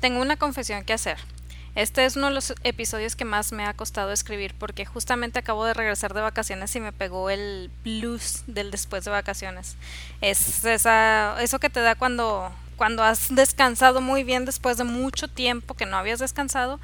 Tengo una confesión que hacer. Este es uno de los episodios que más me ha costado escribir porque justamente acabo de regresar de vacaciones y me pegó el blues del después de vacaciones. Es esa, eso que te da cuando, cuando has descansado muy bien después de mucho tiempo que no habías descansado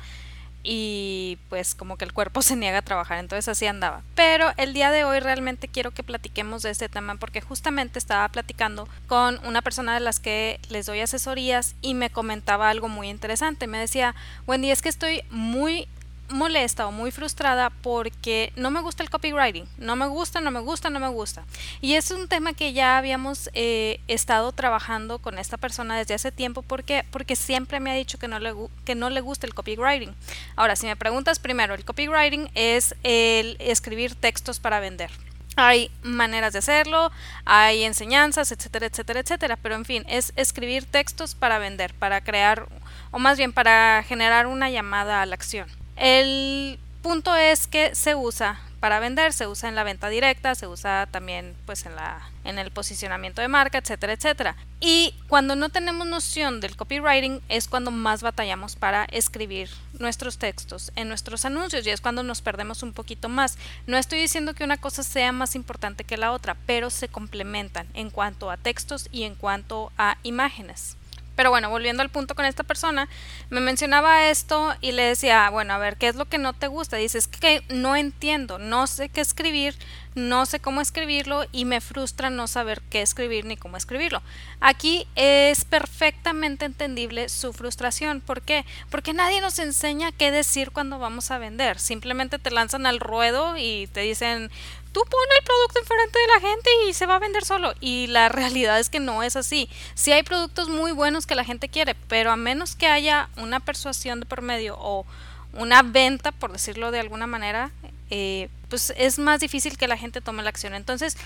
y pues como que el cuerpo se niega a trabajar, entonces así andaba. Pero el día de hoy realmente quiero que platiquemos de este tema porque justamente estaba platicando con una persona de las que les doy asesorías y me comentaba algo muy interesante. Me decía, Wendy, es que estoy muy molesta o muy frustrada porque no me gusta el copywriting, no me gusta, no me gusta, no me gusta. Y es un tema que ya habíamos eh, estado trabajando con esta persona desde hace tiempo porque, porque siempre me ha dicho que no, le, que no le gusta el copywriting. Ahora, si me preguntas primero, el copywriting es el escribir textos para vender. Hay maneras de hacerlo, hay enseñanzas, etcétera, etcétera, etcétera. Pero en fin, es escribir textos para vender, para crear, o más bien para generar una llamada a la acción. El punto es que se usa para vender, se usa en la venta directa, se usa también pues en la en el posicionamiento de marca, etcétera, etcétera. Y cuando no tenemos noción del copywriting es cuando más batallamos para escribir nuestros textos en nuestros anuncios y es cuando nos perdemos un poquito más. No estoy diciendo que una cosa sea más importante que la otra, pero se complementan en cuanto a textos y en cuanto a imágenes. Pero bueno, volviendo al punto con esta persona, me mencionaba esto y le decía, bueno, a ver, ¿qué es lo que no te gusta? Dices que no entiendo, no sé qué escribir, no sé cómo escribirlo y me frustra no saber qué escribir ni cómo escribirlo. Aquí es perfectamente entendible su frustración. ¿Por qué? Porque nadie nos enseña qué decir cuando vamos a vender. Simplemente te lanzan al ruedo y te dicen, tú pon el producto enfrente de la gente y se va a vender solo. Y la realidad es que no es así. Sí hay productos muy buenos que la gente quiere, pero a menos que haya una persuasión de por medio o una venta, por decirlo de alguna manera, eh, pues es más difícil que la gente tome la acción. Entonces,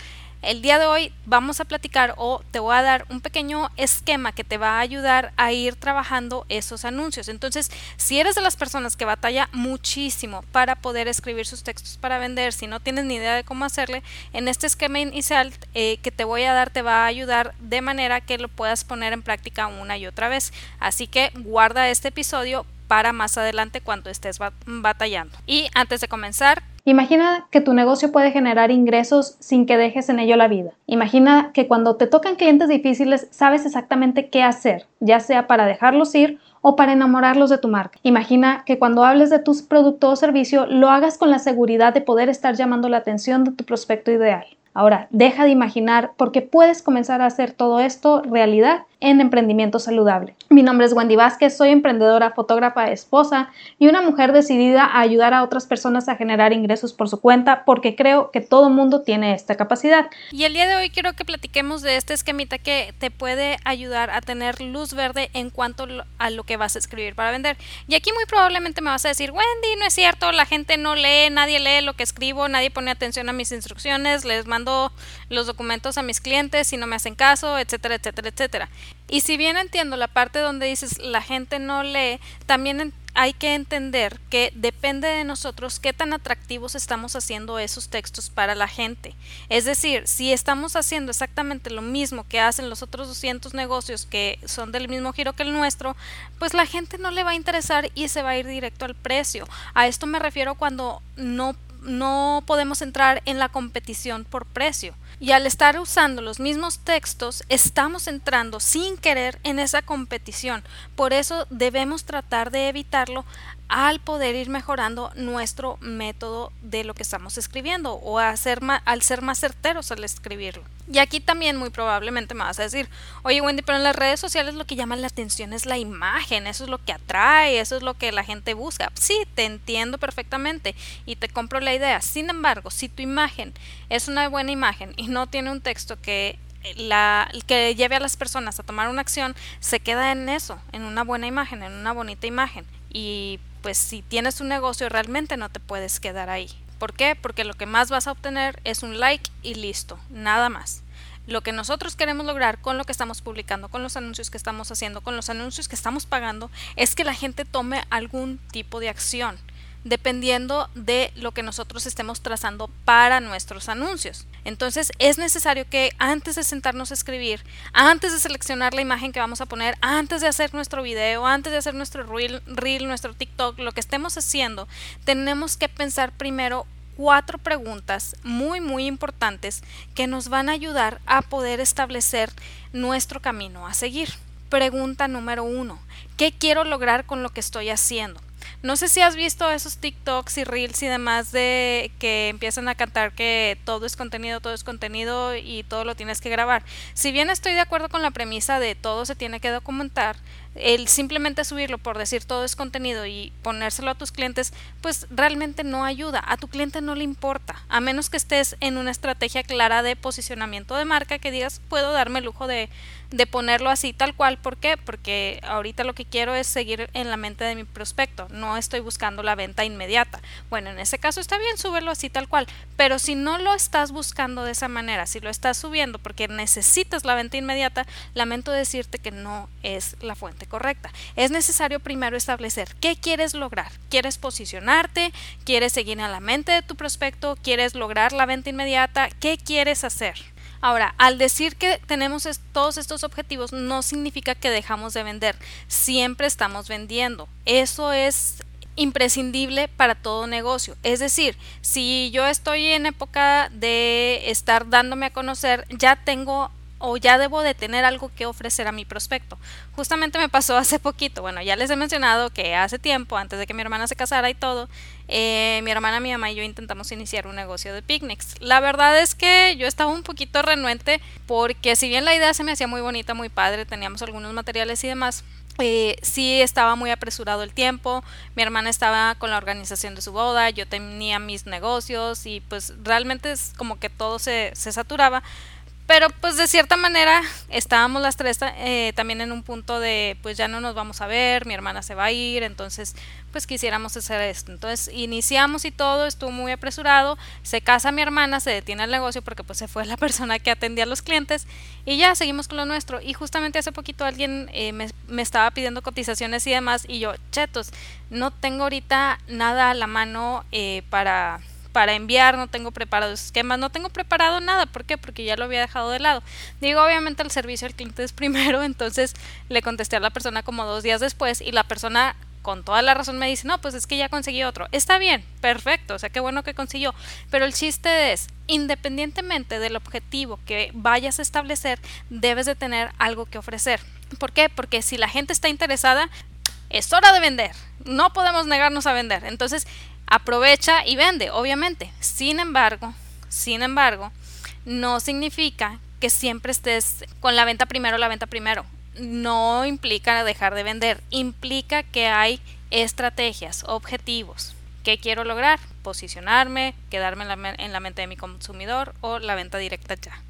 el día de hoy vamos a platicar o te voy a dar un pequeño esquema que te va a ayudar a ir trabajando esos anuncios. Entonces, si eres de las personas que batalla muchísimo para poder escribir sus textos para vender, si no tienes ni idea de cómo hacerle, en este esquema inicial eh, que te voy a dar te va a ayudar de manera que lo puedas poner en práctica una y otra vez. Así que guarda este episodio para más adelante cuando estés batallando. Y antes de comenzar, Imagina que tu negocio puede generar ingresos sin que dejes en ello la vida. Imagina que cuando te tocan clientes difíciles sabes exactamente qué hacer, ya sea para dejarlos ir o para enamorarlos de tu marca. Imagina que cuando hables de tus producto o servicio lo hagas con la seguridad de poder estar llamando la atención de tu prospecto ideal. Ahora, deja de imaginar porque puedes comenzar a hacer todo esto realidad en emprendimiento saludable. Mi nombre es Wendy Vázquez, soy emprendedora, fotógrafa, esposa y una mujer decidida a ayudar a otras personas a generar ingresos por su cuenta porque creo que todo mundo tiene esta capacidad. Y el día de hoy quiero que platiquemos de este esquemita que te puede ayudar a tener luz verde en cuanto a lo que vas a escribir para vender. Y aquí muy probablemente me vas a decir, Wendy, no es cierto, la gente no lee, nadie lee lo que escribo, nadie pone atención a mis instrucciones, les mando los documentos a mis clientes y no me hacen caso, etcétera, etcétera, etcétera. Y si bien entiendo la parte donde dices la gente no lee, también hay que entender que depende de nosotros qué tan atractivos estamos haciendo esos textos para la gente. Es decir, si estamos haciendo exactamente lo mismo que hacen los otros 200 negocios que son del mismo giro que el nuestro, pues la gente no le va a interesar y se va a ir directo al precio. A esto me refiero cuando no no podemos entrar en la competición por precio. Y al estar usando los mismos textos, estamos entrando sin querer en esa competición. Por eso debemos tratar de evitarlo al poder ir mejorando nuestro método de lo que estamos escribiendo o hacer al ser más certeros al escribirlo. Y aquí también muy probablemente me vas a decir, oye Wendy, pero en las redes sociales lo que llama la atención es la imagen, eso es lo que atrae, eso es lo que la gente busca. Sí, te entiendo perfectamente y te compro la idea. Sin embargo, si tu imagen es una buena imagen y no tiene un texto que la, que lleve a las personas a tomar una acción, se queda en eso, en una buena imagen, en una bonita imagen. Y pues si tienes un negocio realmente no te puedes quedar ahí. ¿Por qué? Porque lo que más vas a obtener es un like y listo, nada más. Lo que nosotros queremos lograr con lo que estamos publicando, con los anuncios que estamos haciendo, con los anuncios que estamos pagando, es que la gente tome algún tipo de acción. Dependiendo de lo que nosotros estemos trazando para nuestros anuncios. Entonces es necesario que antes de sentarnos a escribir, antes de seleccionar la imagen que vamos a poner, antes de hacer nuestro video, antes de hacer nuestro reel, nuestro TikTok, lo que estemos haciendo, tenemos que pensar primero cuatro preguntas muy muy importantes que nos van a ayudar a poder establecer nuestro camino a seguir. Pregunta número uno, ¿qué quiero lograr con lo que estoy haciendo? No sé si has visto esos TikToks y Reels y demás de que empiezan a cantar que todo es contenido, todo es contenido y todo lo tienes que grabar. Si bien estoy de acuerdo con la premisa de todo se tiene que documentar, el simplemente subirlo por decir todo es contenido y ponérselo a tus clientes, pues realmente no ayuda. A tu cliente no le importa, a menos que estés en una estrategia clara de posicionamiento de marca que digas, puedo darme el lujo de, de ponerlo así tal cual. ¿Por qué? Porque ahorita lo que quiero es seguir en la mente de mi prospecto, no estoy buscando la venta inmediata. Bueno, en ese caso está bien subirlo así tal cual, pero si no lo estás buscando de esa manera, si lo estás subiendo porque necesitas la venta inmediata, lamento decirte que no es la fuente correcta. Es necesario primero establecer qué quieres lograr. ¿Quieres posicionarte? ¿Quieres seguir en la mente de tu prospecto? ¿Quieres lograr la venta inmediata? ¿Qué quieres hacer? Ahora, al decir que tenemos todos estos objetivos no significa que dejamos de vender. Siempre estamos vendiendo. Eso es imprescindible para todo negocio. Es decir, si yo estoy en época de estar dándome a conocer, ya tengo o ya debo de tener algo que ofrecer a mi prospecto. Justamente me pasó hace poquito, bueno, ya les he mencionado que hace tiempo, antes de que mi hermana se casara y todo, eh, mi hermana, mi mamá y yo intentamos iniciar un negocio de picnics. La verdad es que yo estaba un poquito renuente porque si bien la idea se me hacía muy bonita, muy padre, teníamos algunos materiales y demás, eh, sí estaba muy apresurado el tiempo, mi hermana estaba con la organización de su boda, yo tenía mis negocios y pues realmente es como que todo se, se saturaba. Pero pues de cierta manera estábamos las tres eh, también en un punto de pues ya no nos vamos a ver, mi hermana se va a ir, entonces pues quisiéramos hacer esto. Entonces iniciamos y todo, estuvo muy apresurado, se casa mi hermana, se detiene el negocio porque pues se fue la persona que atendía a los clientes y ya seguimos con lo nuestro. Y justamente hace poquito alguien eh, me, me estaba pidiendo cotizaciones y demás y yo, chetos, no tengo ahorita nada a la mano eh, para para enviar, no tengo preparado esquemas, no tengo preparado nada. ¿Por qué? Porque ya lo había dejado de lado. Digo, obviamente el servicio al cliente es primero, entonces le contesté a la persona como dos días después y la persona con toda la razón me dice, no, pues es que ya conseguí otro. Está bien, perfecto, o sea, qué bueno que consiguió. Pero el chiste es, independientemente del objetivo que vayas a establecer, debes de tener algo que ofrecer. ¿Por qué? Porque si la gente está interesada, es hora de vender. No podemos negarnos a vender. Entonces, aprovecha y vende, obviamente. Sin embargo, sin embargo, no significa que siempre estés con la venta primero, la venta primero. No implica dejar de vender, implica que hay estrategias, objetivos. ¿Qué quiero lograr? Posicionarme, quedarme en la, en la mente de mi consumidor o la venta directa ya.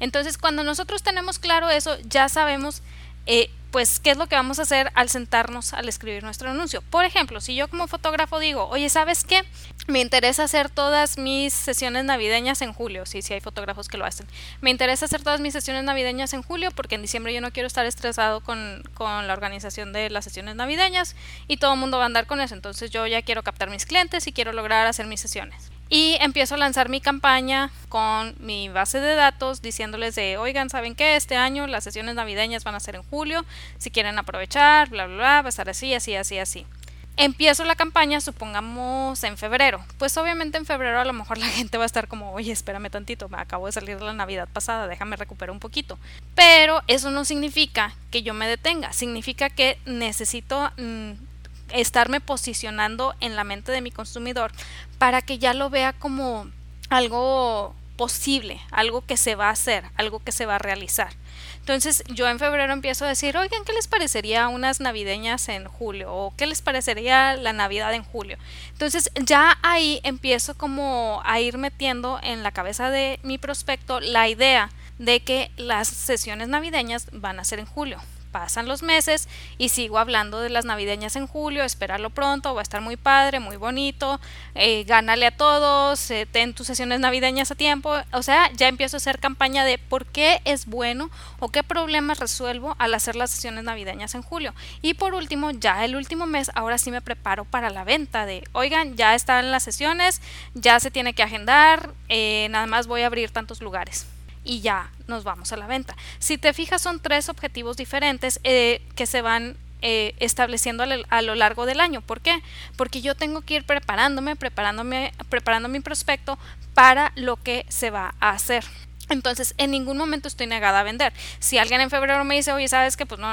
Entonces, cuando nosotros tenemos claro eso, ya sabemos eh, pues, ¿qué es lo que vamos a hacer al sentarnos al escribir nuestro anuncio? Por ejemplo, si yo como fotógrafo digo, oye, ¿sabes qué? Me interesa hacer todas mis sesiones navideñas en julio, sí, sí hay fotógrafos que lo hacen. Me interesa hacer todas mis sesiones navideñas en julio porque en diciembre yo no quiero estar estresado con, con la organización de las sesiones navideñas y todo el mundo va a andar con eso. Entonces yo ya quiero captar mis clientes y quiero lograr hacer mis sesiones y empiezo a lanzar mi campaña con mi base de datos diciéndoles de, oigan, ¿saben qué? Este año las sesiones navideñas van a ser en julio, si quieren aprovechar, bla, bla, bla, va a estar así, así, así, así. Empiezo la campaña, supongamos en febrero. Pues obviamente en febrero a lo mejor la gente va a estar como, oye, espérame tantito, me acabo de salir de la Navidad pasada, déjame recuperar un poquito. Pero eso no significa que yo me detenga, significa que necesito mm, estarme posicionando en la mente de mi consumidor para que ya lo vea como algo posible, algo que se va a hacer, algo que se va a realizar. Entonces yo en febrero empiezo a decir, oigan, ¿qué les parecería unas navideñas en julio? ¿O qué les parecería la Navidad en julio? Entonces ya ahí empiezo como a ir metiendo en la cabeza de mi prospecto la idea de que las sesiones navideñas van a ser en julio. Pasan los meses y sigo hablando de las navideñas en julio, espéralo pronto, va a estar muy padre, muy bonito, eh, gánale a todos, eh, ten tus sesiones navideñas a tiempo, o sea, ya empiezo a hacer campaña de por qué es bueno o qué problemas resuelvo al hacer las sesiones navideñas en julio. Y por último, ya el último mes, ahora sí me preparo para la venta de, oigan, ya están las sesiones, ya se tiene que agendar, eh, nada más voy a abrir tantos lugares y ya nos vamos a la venta. Si te fijas, son tres objetivos diferentes eh, que se van eh, estableciendo a, lo largo del año. ¿Por qué? Porque yo tengo que ir preparándome, preparándome, preparando mi prospecto para lo que se va a hacer. Entonces, en ningún momento estoy negada a vender. Si alguien en febrero me dice, oye, sabes que pues no,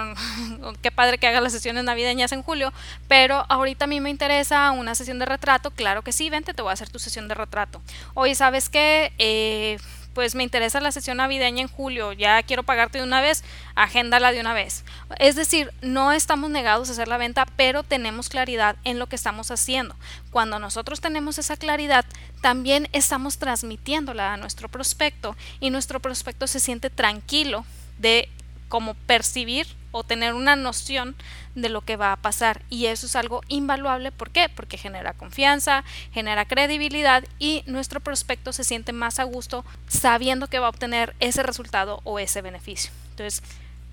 qué padre que haga las sesiones navideñas en julio, pero ahorita a mí me interesa una sesión de retrato, claro que sí, vente, te voy a hacer tu sesión de retrato. Oye, sabes que eh, pues me interesa la sesión navideña en julio, ya quiero pagarte de una vez, agéndala de una vez. Es decir, no estamos negados a hacer la venta, pero tenemos claridad en lo que estamos haciendo. Cuando nosotros tenemos esa claridad, también estamos transmitiéndola a nuestro prospecto y nuestro prospecto se siente tranquilo de cómo percibir o tener una noción de lo que va a pasar. Y eso es algo invaluable. ¿Por qué? Porque genera confianza, genera credibilidad y nuestro prospecto se siente más a gusto sabiendo que va a obtener ese resultado o ese beneficio. Entonces,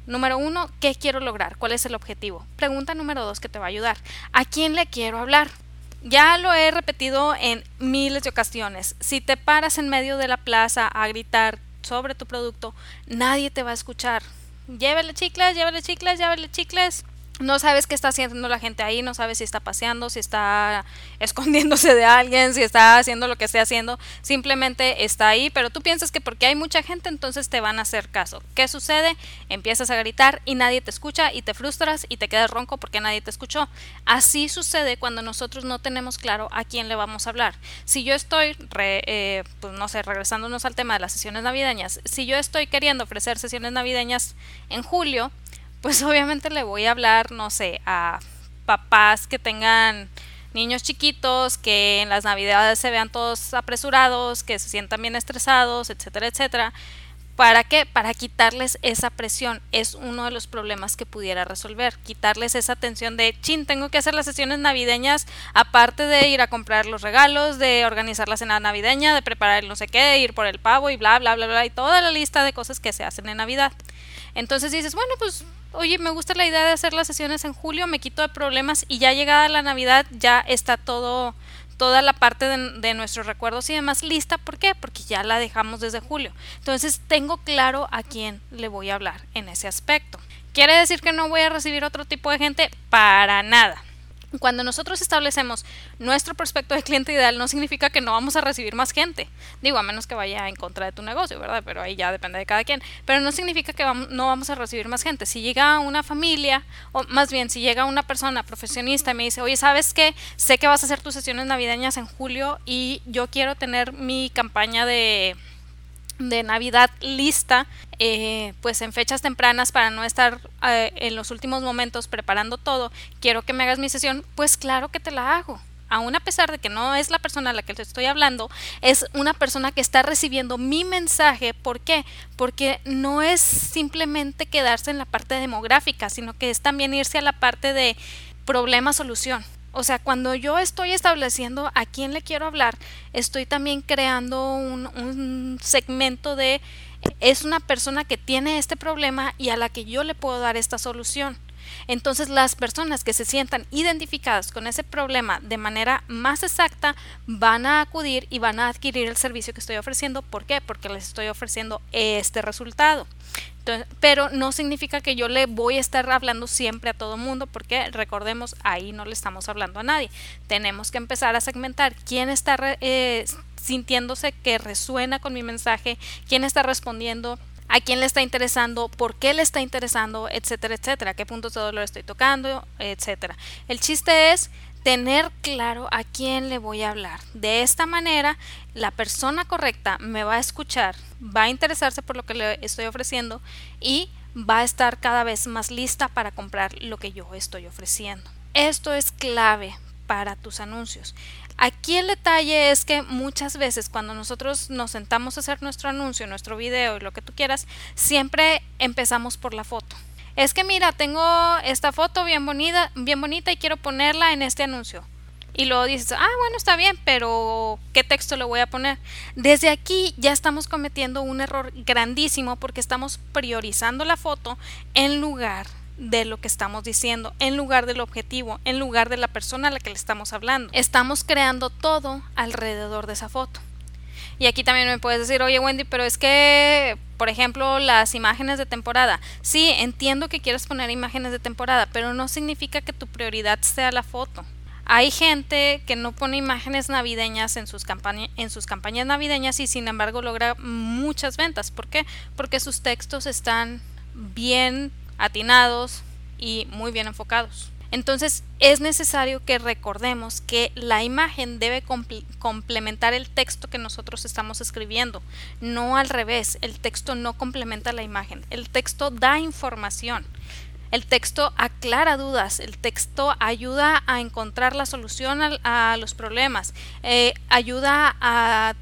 número uno, ¿qué quiero lograr? ¿Cuál es el objetivo? Pregunta número dos que te va a ayudar. ¿A quién le quiero hablar? Ya lo he repetido en miles de ocasiones. Si te paras en medio de la plaza a gritar sobre tu producto, nadie te va a escuchar llévele chicles, llévele chicles, llévele chicles no sabes qué está haciendo la gente ahí, no sabes si está paseando, si está escondiéndose de alguien, si está haciendo lo que esté haciendo, simplemente está ahí, pero tú piensas que porque hay mucha gente entonces te van a hacer caso. ¿Qué sucede? Empiezas a gritar y nadie te escucha y te frustras y te quedas ronco porque nadie te escuchó. Así sucede cuando nosotros no tenemos claro a quién le vamos a hablar. Si yo estoy, eh, pues no sé, regresándonos al tema de las sesiones navideñas, si yo estoy queriendo ofrecer sesiones navideñas en julio, pues obviamente le voy a hablar, no sé, a papás que tengan niños chiquitos, que en las navidades se vean todos apresurados, que se sientan bien estresados, etcétera, etcétera. ¿Para qué? Para quitarles esa presión. Es uno de los problemas que pudiera resolver. Quitarles esa tensión de, chin, tengo que hacer las sesiones navideñas, aparte de ir a comprar los regalos, de organizar la cena navideña, de preparar el no sé qué, de ir por el pavo y bla, bla, bla, bla, y toda la lista de cosas que se hacen en Navidad. Entonces dices, bueno, pues oye, me gusta la idea de hacer las sesiones en julio, me quito de problemas y ya llegada la Navidad ya está todo, toda la parte de, de, nuestros recuerdos y demás lista. ¿Por qué? Porque ya la dejamos desde julio. Entonces tengo claro a quién le voy a hablar en ese aspecto. ¿Quiere decir que no voy a recibir otro tipo de gente? Para nada. Cuando nosotros establecemos nuestro prospecto de cliente ideal, no significa que no vamos a recibir más gente. Digo, a menos que vaya en contra de tu negocio, ¿verdad? Pero ahí ya depende de cada quien. Pero no significa que no vamos a recibir más gente. Si llega una familia, o más bien, si llega una persona profesionista y me dice, oye, ¿sabes qué? Sé que vas a hacer tus sesiones navideñas en julio y yo quiero tener mi campaña de de Navidad lista, eh, pues en fechas tempranas para no estar eh, en los últimos momentos preparando todo, quiero que me hagas mi sesión, pues claro que te la hago. Aún a pesar de que no es la persona a la que te estoy hablando, es una persona que está recibiendo mi mensaje. ¿Por qué? Porque no es simplemente quedarse en la parte demográfica, sino que es también irse a la parte de problema-solución. O sea, cuando yo estoy estableciendo a quién le quiero hablar, estoy también creando un, segmento de es una persona que tiene este problema y a la que yo le puedo dar esta solución. Entonces las personas que se sientan identificadas con ese problema de manera más exacta van a acudir y van a adquirir el servicio que estoy ofreciendo. ¿Por qué? Porque les estoy ofreciendo este resultado. pero no significa que yo le voy a estar hablando siempre a todo mundo porque recordemos, ahí no le estamos hablando a nadie. Tenemos que empezar a segmentar quién está eh, sintiéndose que resuena con mi mensaje, quién está respondiendo a quién le está interesando, por qué le está interesando, etcétera, etcétera, qué puntos de dolor estoy tocando, etcétera. El chiste es tener claro a quién le voy a hablar. De esta manera, la persona correcta me va a escuchar, va a interesarse por lo que le estoy ofreciendo y va a estar cada vez más lista para comprar lo que yo estoy ofreciendo. Esto es clave para tus anuncios. Aquí el detalle es que muchas veces cuando nosotros nos sentamos a hacer nuestro anuncio, nuestro video y lo que tú quieras, siempre empezamos por la foto. Es que mira, tengo esta foto bien bonita, bien bonita y quiero ponerla en este anuncio. Y luego dices, ah, bueno, está bien, pero ¿qué texto le voy a poner? Desde aquí ya estamos cometiendo un error grandísimo porque estamos priorizando la foto en lugar de lo que estamos diciendo, en lugar del objetivo, en lugar de la persona a la que le estamos hablando. Estamos creando todo alrededor de esa foto. Y aquí también me puedes decir, oye Wendy, pero es que, por ejemplo, las imágenes de temporada. Sí, entiendo que quieres poner imágenes de temporada, pero no significa que tu prioridad sea la foto. Hay gente que no pone imágenes navideñas en sus, en sus campañas navideñas y sin embargo logra muchas ventas. ¿Por qué? Porque sus textos están bien atinados y muy bien enfocados. Entonces es necesario que recordemos que la imagen debe complementar el texto que nosotros estamos escribiendo, no al revés, el texto no complementa la imagen, el texto da información. El texto aclara dudas, el texto ayuda a encontrar la solución a, los problemas, eh, ayuda a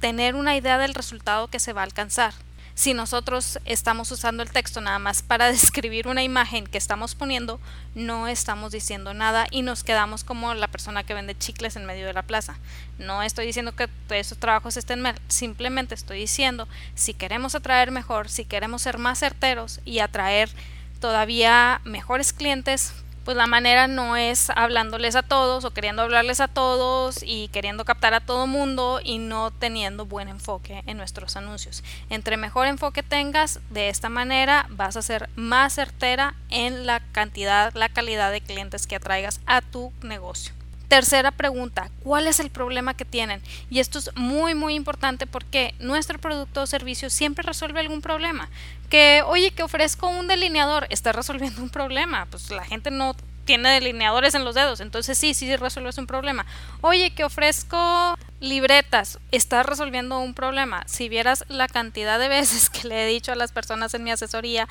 tener una idea del resultado que se va a alcanzar si nosotros estamos usando el texto nada más para describir una imagen que estamos poniendo, no estamos diciendo nada y nos quedamos como la persona que vende chicles en medio de la plaza. No estoy diciendo que esos trabajos estén mal, simplemente estoy diciendo si queremos atraer mejor, si queremos ser más certeros y atraer todavía mejores clientes, pues la manera no es hablándoles a todos o queriendo hablarles a todos y queriendo captar a todo mundo y no teniendo buen enfoque en nuestros anuncios. Entre mejor enfoque tengas, de esta manera vas a ser más certera en la cantidad, la calidad de clientes que atraigas a tu negocio. Tercera pregunta, ¿cuál es el problema que tienen? Y esto es muy muy importante porque nuestro producto o servicio siempre resuelve algún problema. Que, oye, que ofrezco un delineador, está resolviendo un problema. Pues la gente no tiene delineadores en los dedos, entonces sí, sí resuelves un problema. Oye, que ofrezco libretas, está resolviendo un problema. Si vieras la cantidad de veces que le he dicho a las personas en mi asesoría,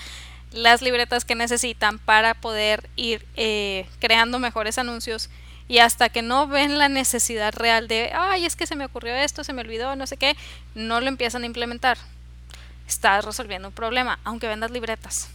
las libretas que necesitan para poder ir eh, creando mejores anuncios y hasta que no ven la necesidad real de, ay, es que se me ocurrió esto, se me olvidó, no sé qué, no lo empiezan a implementar. Estás resolviendo un problema, aunque vendas libretas.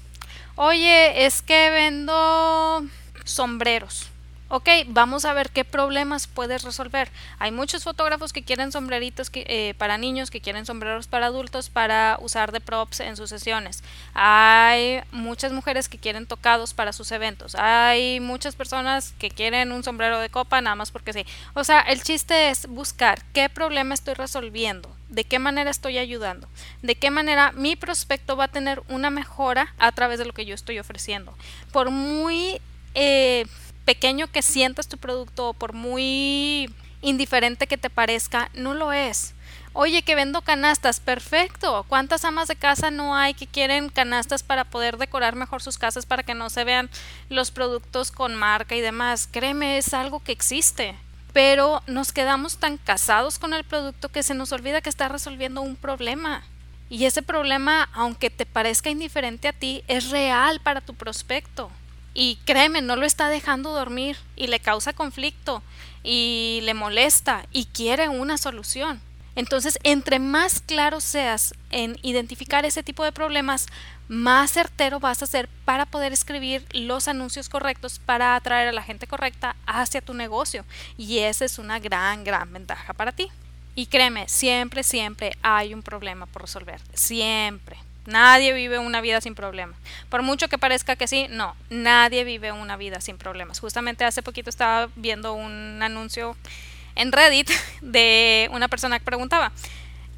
Oye, es que vendo sombreros. Ok, vamos a ver qué problemas puedes resolver. Hay muchos fotógrafos que quieren sombreritos eh, para niños, que quieren sombreros para adultos para usar de props en sus sesiones. Hay muchas mujeres que quieren tocados para sus eventos. Hay muchas personas que quieren un sombrero de copa nada más porque sí. O sea, el chiste es buscar qué problema estoy resolviendo, de qué manera estoy ayudando, de qué manera mi prospecto va a tener una mejora a través de lo que yo estoy ofreciendo. Por muy... Eh, pequeño que sientas tu producto o por muy indiferente que te parezca, no lo es. Oye, que vendo canastas, perfecto. ¿Cuántas amas de casa no hay que quieren canastas para poder decorar mejor sus casas para que no se vean los productos con marca y demás? Créeme, es algo que existe. Pero nos quedamos tan casados con el producto que se nos olvida que está resolviendo un problema. Y ese problema, aunque te parezca indiferente a ti, es real para tu prospecto. Y créeme, no lo está dejando dormir y le causa conflicto y le molesta y quiere una solución. Entonces, entre más claro seas en identificar ese tipo de problemas, más certero vas a ser para poder escribir los anuncios correctos para atraer a la gente correcta hacia tu negocio. Y esa es una gran, gran ventaja para ti. Y créeme, siempre, siempre hay un problema por resolver. Siempre. Nadie vive una vida sin problemas. Por mucho que parezca que sí, no, nadie vive una vida sin problemas. Justamente hace poquito estaba viendo un anuncio en Reddit de una persona que preguntaba.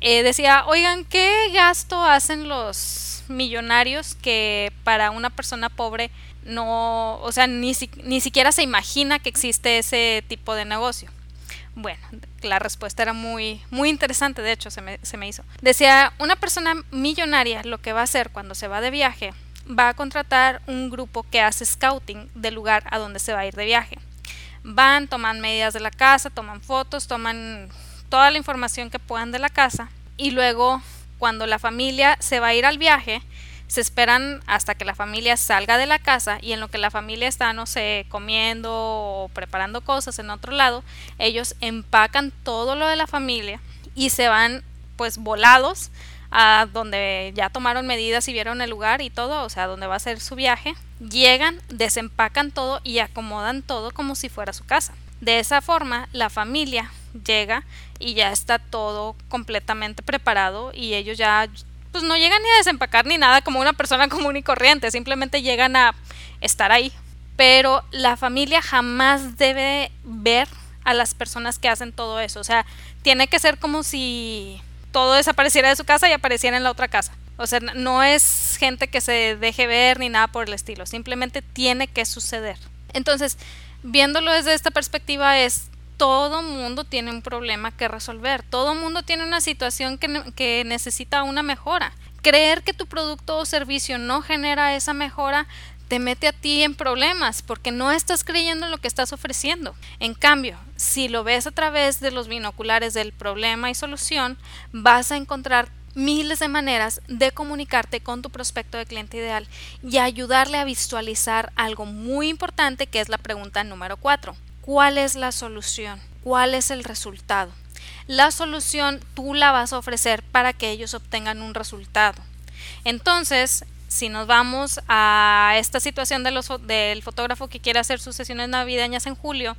Eh, decía, oigan, ¿qué gasto hacen los millonarios que para una persona pobre no, o sea, ni, ni siquiera se imagina que existe ese tipo de negocio? Bueno, la respuesta era muy, muy interesante, de hecho, se me, se me hizo. Decía, una persona millonaria lo que va a hacer cuando se va de viaje, va a contratar un grupo que hace scouting del lugar a donde se va a ir de viaje. Van, toman medidas de la casa, toman fotos, toman toda la información que puedan de la casa y luego cuando la familia se va a ir al viaje, se esperan hasta que la familia salga de la casa y en lo que la familia está, no sé, comiendo o preparando cosas en otro lado, ellos empacan todo lo de la familia y se van pues volados a donde ya tomaron medidas y vieron el lugar y todo, o sea, donde va a ser su viaje, llegan, desempacan todo y acomodan todo como si fuera su casa. De esa forma, la familia llega y ya está todo completamente preparado y ellos ya pues no llegan ni a desempacar ni nada como una persona común y corriente, simplemente llegan a estar ahí. Pero la familia jamás debe ver a las personas que hacen todo eso, o sea, tiene que ser como si todo desapareciera de su casa y apareciera en la otra casa. O sea, no es gente que se deje ver ni nada por el estilo, simplemente tiene que suceder. Entonces, viéndolo desde esta perspectiva es todo mundo tiene un problema que resolver, todo mundo tiene una situación que, que, necesita una mejora. Creer que tu producto o servicio no genera esa mejora te mete a ti en problemas porque no estás creyendo en lo que estás ofreciendo. En cambio, si lo ves a través de los binoculares del problema y solución, vas a encontrar miles de maneras de comunicarte con tu prospecto de cliente ideal y ayudarle a visualizar algo muy importante que es la pregunta número 4. ¿Cuál es la solución? ¿Cuál es el resultado? La solución tú la vas a ofrecer para que ellos obtengan un resultado. Entonces, si nos vamos a esta situación del fotógrafo que quiere hacer sus sesiones navideñas en julio,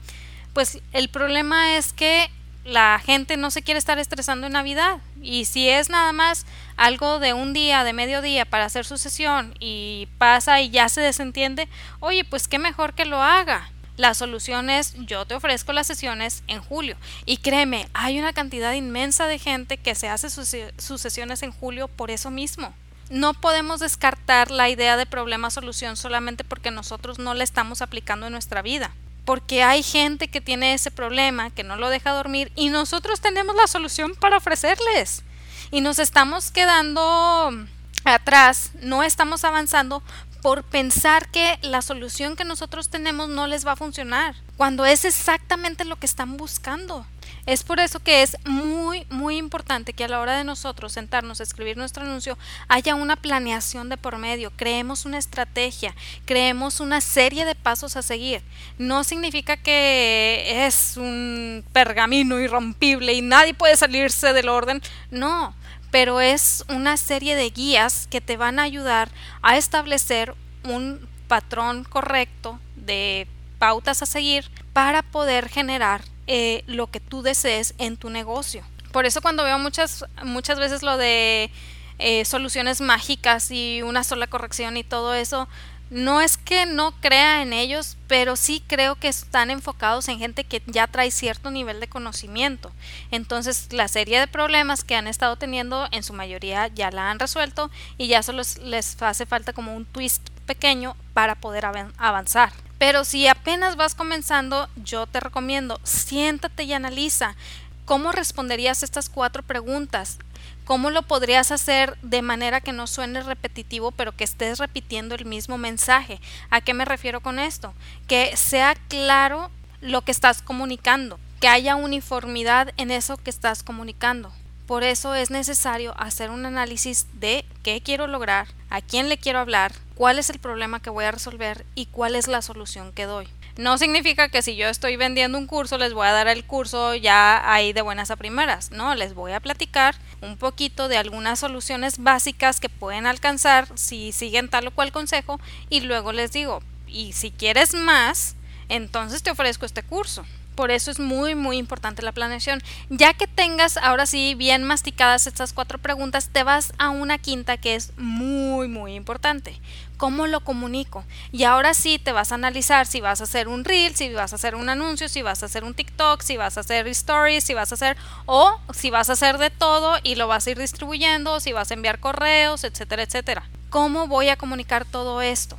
pues el problema es que la gente no se quiere estar estresando en Navidad. Y si es nada más algo de un día, de medio día para hacer su sesión y pasa y ya se desentiende, oye, pues qué mejor que lo haga. La solución es yo te ofrezco las sesiones en julio. Y créeme, hay una cantidad inmensa de gente que se hace sus, sus sesiones en julio por eso mismo no podemos descartar la idea de problema-solución solamente porque nosotros no la estamos aplicando en nuestra vida. Porque hay gente que tiene ese problema, que no lo deja dormir y nosotros tenemos la solución para ofrecerles. Y nos estamos quedando atrás, no estamos avanzando por pensar que la solución que nosotros tenemos no les va a funcionar, cuando es exactamente lo que están buscando. Es por eso que es muy, muy importante que a la hora de nosotros sentarnos a escribir nuestro anuncio haya una planeación de por medio, creemos una estrategia, creemos una serie de pasos a seguir. No significa que es un pergamino irrompible y nadie puede salirse del orden, no, pero es una serie de guías que te van a ayudar a establecer un patrón correcto de pautas a seguir para poder generar eh, lo que tú desees en tu negocio. Por eso cuando veo muchas, muchas veces lo de eh, soluciones mágicas y una sola corrección y todo eso, no es que no crea en ellos, pero sí creo que están enfocados en gente que ya trae cierto nivel de conocimiento. Entonces, la serie de problemas que han estado teniendo, en su mayoría ya la han resuelto y ya solo les hace falta como un twist pequeño para poder avanzar. Pero si apenas vas comenzando, yo te recomiendo, siéntate y analiza cómo responderías estas cuatro preguntas. ¿Cómo lo podrías hacer de manera que no suene repetitivo, pero que estés repitiendo el mismo mensaje? ¿A qué me refiero con esto? Que sea claro lo que estás comunicando, que haya uniformidad en eso que estás comunicando. Por eso es necesario hacer un análisis de qué quiero lograr, a quién le quiero hablar, cuál es el problema que voy a resolver y cuál es la solución que doy. No significa que si yo estoy vendiendo un curso les voy a dar el curso ya ahí de buenas a primeras. No, les voy a platicar un poquito de algunas soluciones básicas que pueden alcanzar si siguen tal o cual consejo y luego les digo, y si quieres más, entonces te ofrezco este curso. Por eso es muy, muy importante la planeación. Ya que tengas ahora sí bien masticadas estas cuatro preguntas, te vas a una quinta que es muy, muy importante. ¿Cómo lo comunico? Y ahora sí te vas a analizar si vas a hacer un reel, si vas a hacer un anuncio, si vas a hacer un TikTok, si vas a hacer stories, si vas a hacer o si vas a hacer de todo y lo vas a ir distribuyendo, si vas a enviar correos, etcétera, etcétera. ¿Cómo voy a comunicar todo esto?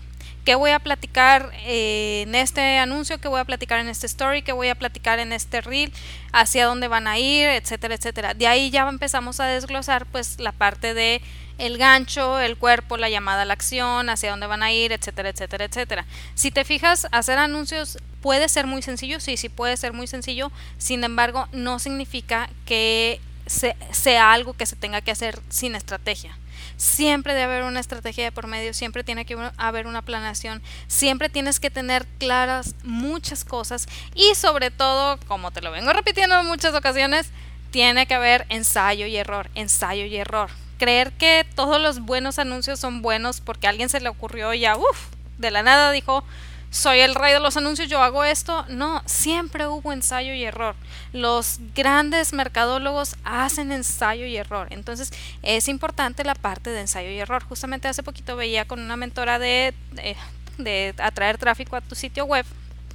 Qué voy a platicar eh, en este anuncio, qué voy a platicar en este story, qué voy a platicar en este reel, hacia dónde van a ir, etcétera, etcétera. De ahí ya empezamos a desglosar pues la parte de el gancho, el cuerpo, la llamada a la acción, hacia dónde van a ir, etcétera, etcétera, etcétera. Si te fijas, hacer anuncios puede ser muy sencillo, sí, sí puede ser muy sencillo, sin embargo, no significa que sea algo que se tenga que hacer sin estrategia. Siempre debe haber una estrategia de por medio, siempre tiene que haber una planeación, siempre tienes que tener claras muchas cosas y sobre todo, como te lo vengo repitiendo en muchas ocasiones, tiene que haber ensayo y error, ensayo y error. creer que todos los buenos anuncios son buenos porque a alguien se le ocurrió ya, uff, de la nada dijo, soy el rey de los anuncios, yo hago esto. No, siempre hubo ensayo y error. Los grandes mercadólogos hacen ensayo y error. Entonces es importante la parte de ensayo y error. Justamente hace poquito veía con una mentora de, de, atraer tráfico a tu sitio web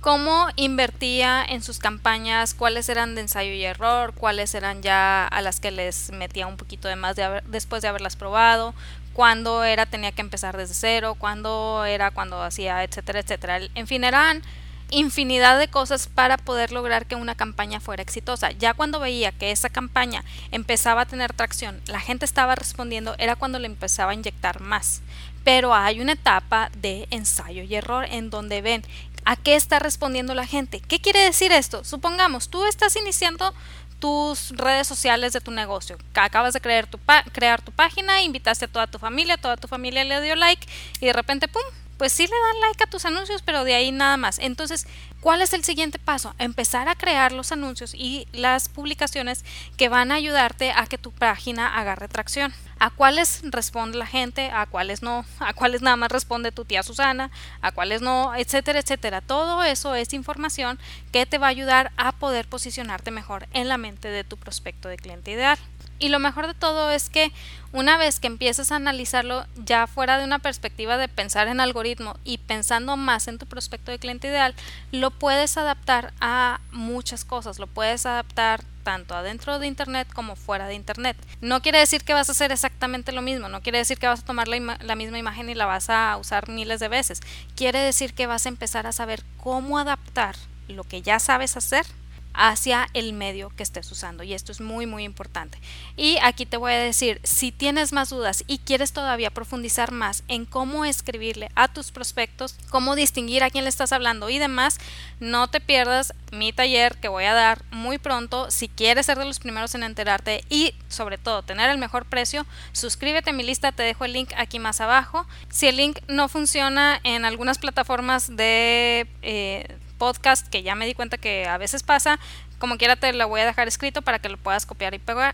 cómo invertía en sus campañas, cuáles eran de ensayo y error, cuáles eran ya a las que les metía un poquito de más de después de haberlas probado, cuándo era tenía que empezar desde cero, cuándo era cuando hacía, etcétera, etcétera. En fin, eran infinidad de cosas para poder lograr que una campaña fuera exitosa. Ya cuando veía que esa campaña empezaba a tener tracción, la gente estaba respondiendo, era cuando le empezaba a inyectar más. Pero hay una etapa de ensayo y error en donde ven a qué está respondiendo la gente. ¿Qué quiere decir esto? Supongamos, tú estás iniciando tus redes sociales de tu negocio. Acabas de crear tu, crear tu página, invitaste a toda tu familia, toda tu familia le dio like y de repente, ¡pum! Pues sí le dan like a tus anuncios, pero de ahí nada más. Entonces, ¿cuál es el siguiente paso? Empezar a crear los anuncios y las publicaciones que van a ayudarte a que tu página agarre tracción a cuáles responde la gente, a cuáles no, a cuáles nada más responde tu tía Susana, a cuáles no, etcétera, etcétera. Todo eso es información que te va a ayudar a poder posicionarte mejor en la mente de tu prospecto de cliente ideal. Y lo mejor de todo es que una vez que empieces a analizarlo ya fuera de una perspectiva de pensar en algoritmo y pensando más en tu prospecto de cliente ideal, lo puedes adaptar a muchas cosas, lo puedes adaptar tanto adentro de Internet como fuera de Internet. No quiere decir que vas a hacer exactamente lo mismo, no quiere decir que vas a tomar la, misma imagen y la vas a usar miles de veces. Quiere decir que vas a empezar a saber cómo adaptar lo que ya sabes hacer hacia el medio que estés usando y esto es muy muy importante. Y aquí te voy a decir si tienes más dudas y quieres todavía profundizar más en cómo escribirle a tus prospectos cómo distinguir a quién le estás hablando y demás no te pierdas mi taller que voy a dar muy pronto. Si quieres ser de los primeros en enterarte y sobre todo tener el mejor precio suscríbete a mi lista te dejo el link aquí más abajo. Si el link no funciona en algunas plataformas de eh, podcast, que ya me di cuenta que a veces pasa, como quiera te lo voy a dejar escrito para que lo puedas copiar y pegar,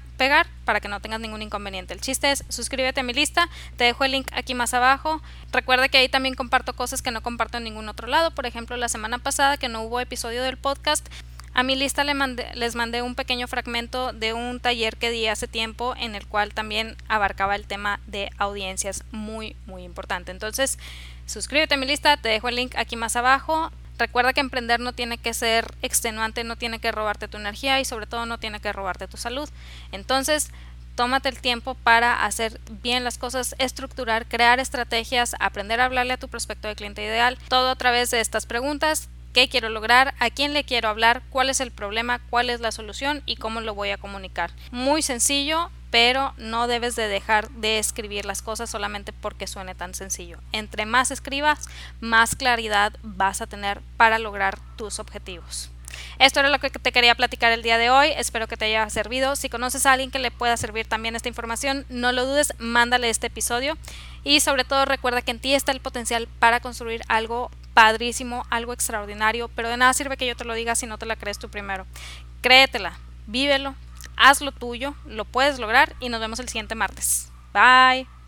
para que no tengas ningún inconveniente. El chiste es suscríbete a mi lista, te dejo el link aquí más abajo. Recuerda que ahí también comparto cosas que no comparto en ningún otro lado. Por ejemplo, la semana pasada que no hubo episodio del podcast, a mi lista le les mandé un pequeño fragmento de un taller que di hace tiempo en el cual también abarcaba el tema de audiencias muy muy importante. Entonces, suscríbete a mi lista, te dejo el link aquí más abajo. Recuerda que emprender no tiene que ser extenuante, no tiene que robarte tu energía y sobre todo no tiene que robarte tu salud. Entonces, tómate el tiempo para hacer bien las cosas, estructurar, crear estrategias, aprender a hablarle a tu prospecto de cliente ideal, todo a través de estas preguntas. ¿Qué quiero lograr? ¿A quién le quiero hablar? ¿Cuál es el problema? ¿Cuál es la solución? ¿Y cómo lo voy a comunicar? Muy sencillo, pero no debes de dejar de escribir las cosas solamente porque suene tan sencillo. Entre más escribas, más claridad vas a tener para lograr tus objetivos. Esto era lo que te quería platicar el día de hoy. Espero que te haya servido. Si conoces a alguien que le pueda servir también esta información, no lo dudes, mándale este episodio. Y sobre todo recuerda que en ti está el potencial para construir algo padrísimo, algo extraordinario, pero de nada sirve que yo te lo diga si no te la crees tú primero. Créetela, vívelo, haz lo tuyo, lo puedes lograr y nos vemos el siguiente martes. Bye.